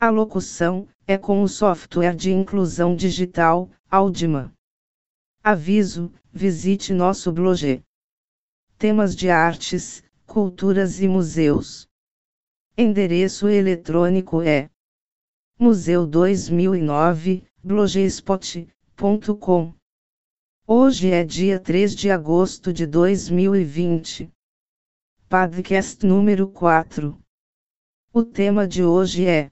A locução é com o software de inclusão digital, Audima. Aviso: visite nosso blog. Temas de artes, culturas e museus. Endereço eletrônico é museu 2009 blogspot.com. Hoje é dia 3 de agosto de 2020. Podcast número 4. O tema de hoje é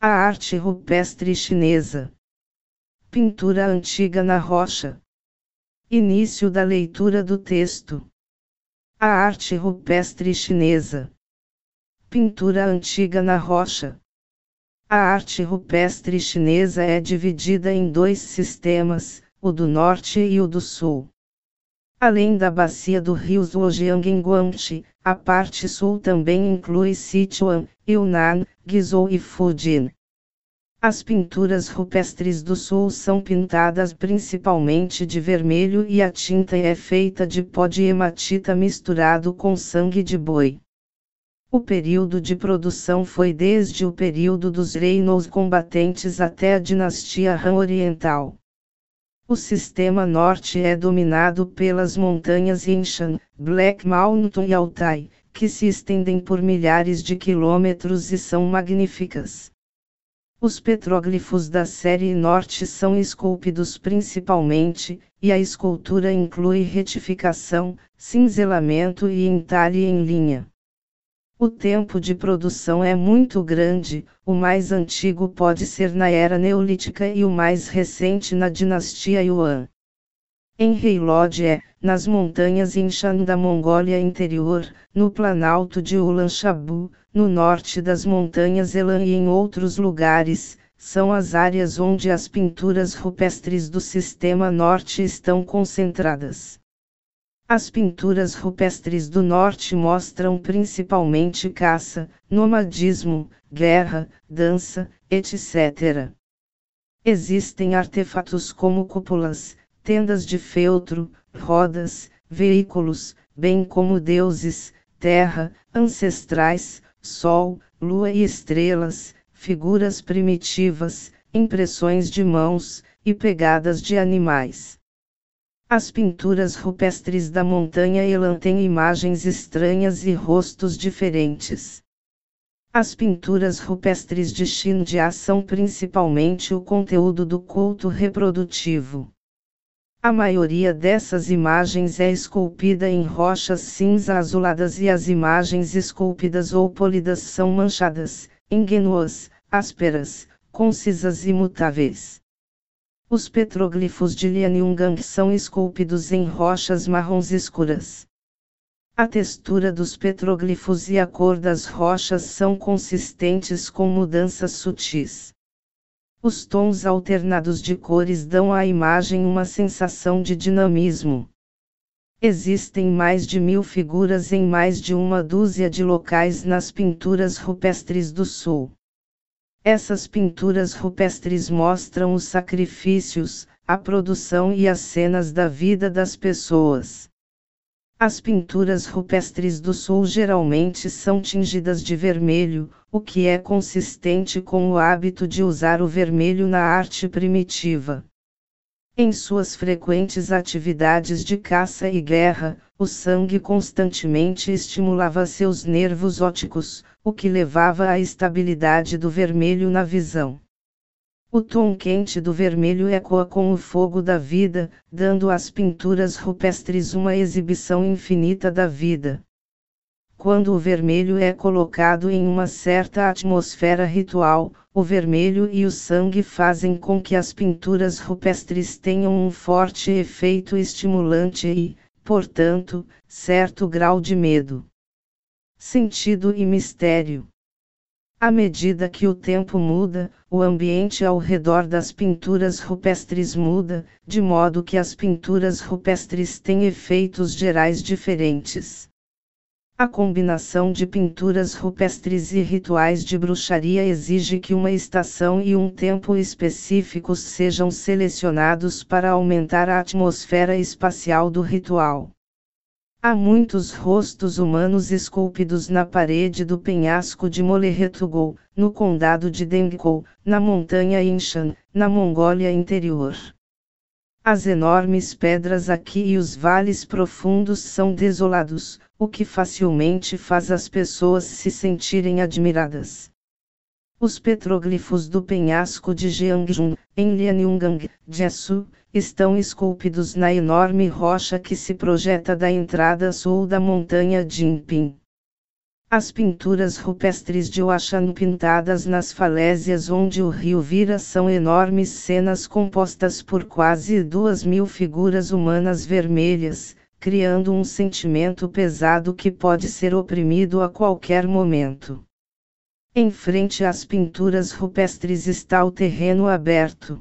a arte rupestre chinesa. Pintura antiga na rocha. Início da leitura do texto. A arte rupestre chinesa. Pintura antiga na rocha. A arte rupestre chinesa é dividida em dois sistemas, o do norte e o do sul. Além da bacia do rio Zhuojiang em Guangxi, a parte sul também inclui Sichuan, Yunnan, Guizhou e Fujian. As pinturas rupestres do sul são pintadas principalmente de vermelho e a tinta é feita de pó de hematita misturado com sangue de boi. O período de produção foi desde o período dos reinos combatentes até a dinastia Han Oriental. O sistema norte é dominado pelas montanhas Yinshan, Black Mountain e Altai, que se estendem por milhares de quilômetros e são magníficas. Os petróglifos da série norte são esculpidos principalmente, e a escultura inclui retificação, cinzelamento e entalhe em linha. O tempo de produção é muito grande, o mais antigo pode ser na era neolítica e o mais recente na dinastia Yuan. Em Heilode é, nas montanhas Inshan da Mongólia Interior, no planalto de Ulan Shabu, no norte das montanhas Elan e em outros lugares, são as áreas onde as pinturas rupestres do sistema norte estão concentradas. As pinturas rupestres do norte mostram principalmente caça, nomadismo, guerra, dança, etc. Existem artefatos como cúpulas, tendas de feltro, rodas, veículos, bem como deuses, terra, ancestrais, sol, lua e estrelas, figuras primitivas, impressões de mãos, e pegadas de animais. As pinturas rupestres da montanha Elan têm imagens estranhas e rostos diferentes. As pinturas rupestres de Xinjia são principalmente o conteúdo do culto reprodutivo. A maioria dessas imagens é esculpida em rochas cinza azuladas e as imagens esculpidas ou polidas são manchadas, ingênuas, ásperas, concisas e mutáveis. Os petroglifos de Lianyungang são esculpidos em rochas marrons escuras. A textura dos petroglifos e a cor das rochas são consistentes com mudanças sutis. Os tons alternados de cores dão à imagem uma sensação de dinamismo. Existem mais de mil figuras em mais de uma dúzia de locais nas pinturas rupestres do Sul. Essas pinturas rupestres mostram os sacrifícios, a produção e as cenas da vida das pessoas. As pinturas rupestres do sul geralmente são tingidas de vermelho, o que é consistente com o hábito de usar o vermelho na arte primitiva. Em suas frequentes atividades de caça e guerra, o sangue constantemente estimulava seus nervos ópticos, o que levava à estabilidade do vermelho na visão. O tom quente do vermelho ecoa com o fogo da vida, dando às pinturas rupestres uma exibição infinita da vida. Quando o vermelho é colocado em uma certa atmosfera ritual, o vermelho e o sangue fazem com que as pinturas rupestres tenham um forte efeito estimulante e, portanto, certo grau de medo. Sentido e mistério. À medida que o tempo muda, o ambiente ao redor das pinturas rupestres muda, de modo que as pinturas rupestres têm efeitos gerais diferentes. A combinação de pinturas rupestres e rituais de bruxaria exige que uma estação e um tempo específicos sejam selecionados para aumentar a atmosfera espacial do ritual. Há muitos rostos humanos esculpidos na parede do penhasco de Molerretugol, no condado de Dengkou, na montanha Inshan, na Mongólia interior. As enormes pedras aqui e os vales profundos são desolados, o que facilmente faz as pessoas se sentirem admiradas. Os petroglifos do penhasco de Jeongjun, em Lianyungang, Jesu, estão esculpidos na enorme rocha que se projeta da entrada sul da montanha Jinping. As pinturas rupestres de Huashan pintadas nas falésias onde o rio vira são enormes cenas compostas por quase duas mil figuras humanas vermelhas, criando um sentimento pesado que pode ser oprimido a qualquer momento. Em frente às pinturas rupestres está o terreno aberto.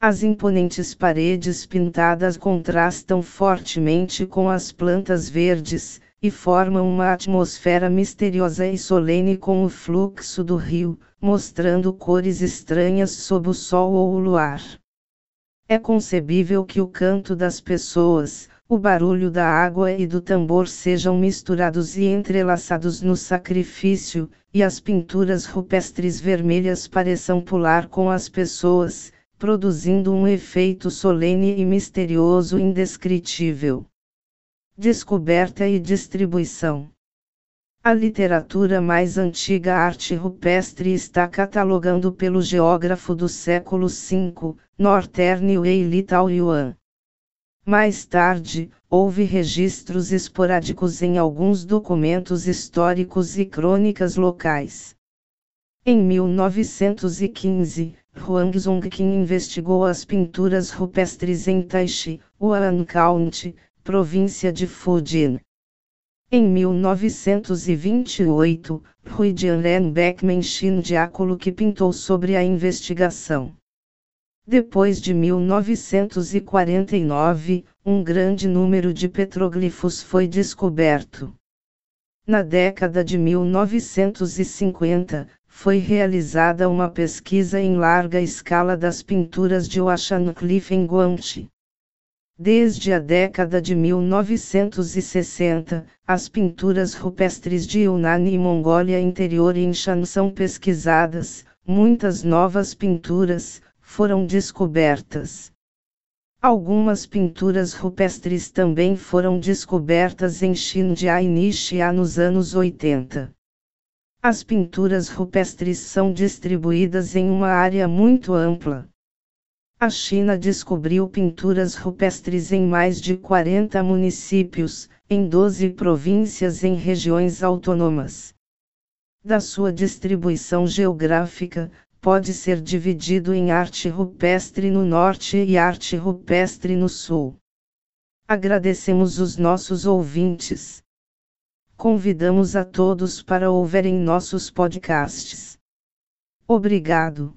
As imponentes paredes pintadas contrastam fortemente com as plantas verdes, e formam uma atmosfera misteriosa e solene com o fluxo do rio, mostrando cores estranhas sob o sol ou o luar. É concebível que o canto das pessoas, o barulho da água e do tambor sejam misturados e entrelaçados no sacrifício, e as pinturas rupestres vermelhas pareçam pular com as pessoas, produzindo um efeito solene e misterioso indescritível. Descoberta e distribuição. A literatura mais antiga arte rupestre está catalogando pelo geógrafo do século V, Northern Wei Tao Yuan. Mais tarde, houve registros esporádicos em alguns documentos históricos e crônicas locais. Em 1915, Huang Zongqing investigou as pinturas rupestres em Taishi, Wuhan County, província de Fujian. Em 1928, Hui Jianren Beckman Shin Diáculo que pintou sobre a investigação. Depois de 1949, um grande número de petroglifos foi descoberto. Na década de 1950, foi realizada uma pesquisa em larga escala das pinturas de Cliff em Guangxi. Desde a década de 1960, as pinturas rupestres de Yunnan e Mongólia Interior em Shan são pesquisadas, muitas novas pinturas, foram descobertas. Algumas pinturas rupestres também foram descobertas em Xinjiang e Nixia nos anos 80. As pinturas rupestres são distribuídas em uma área muito ampla. A China descobriu pinturas rupestres em mais de 40 municípios, em 12 províncias em regiões autônomas. Da sua distribuição geográfica, pode ser dividido em arte rupestre no norte e arte rupestre no sul. Agradecemos os nossos ouvintes. Convidamos a todos para ouvirem nossos podcasts. Obrigado.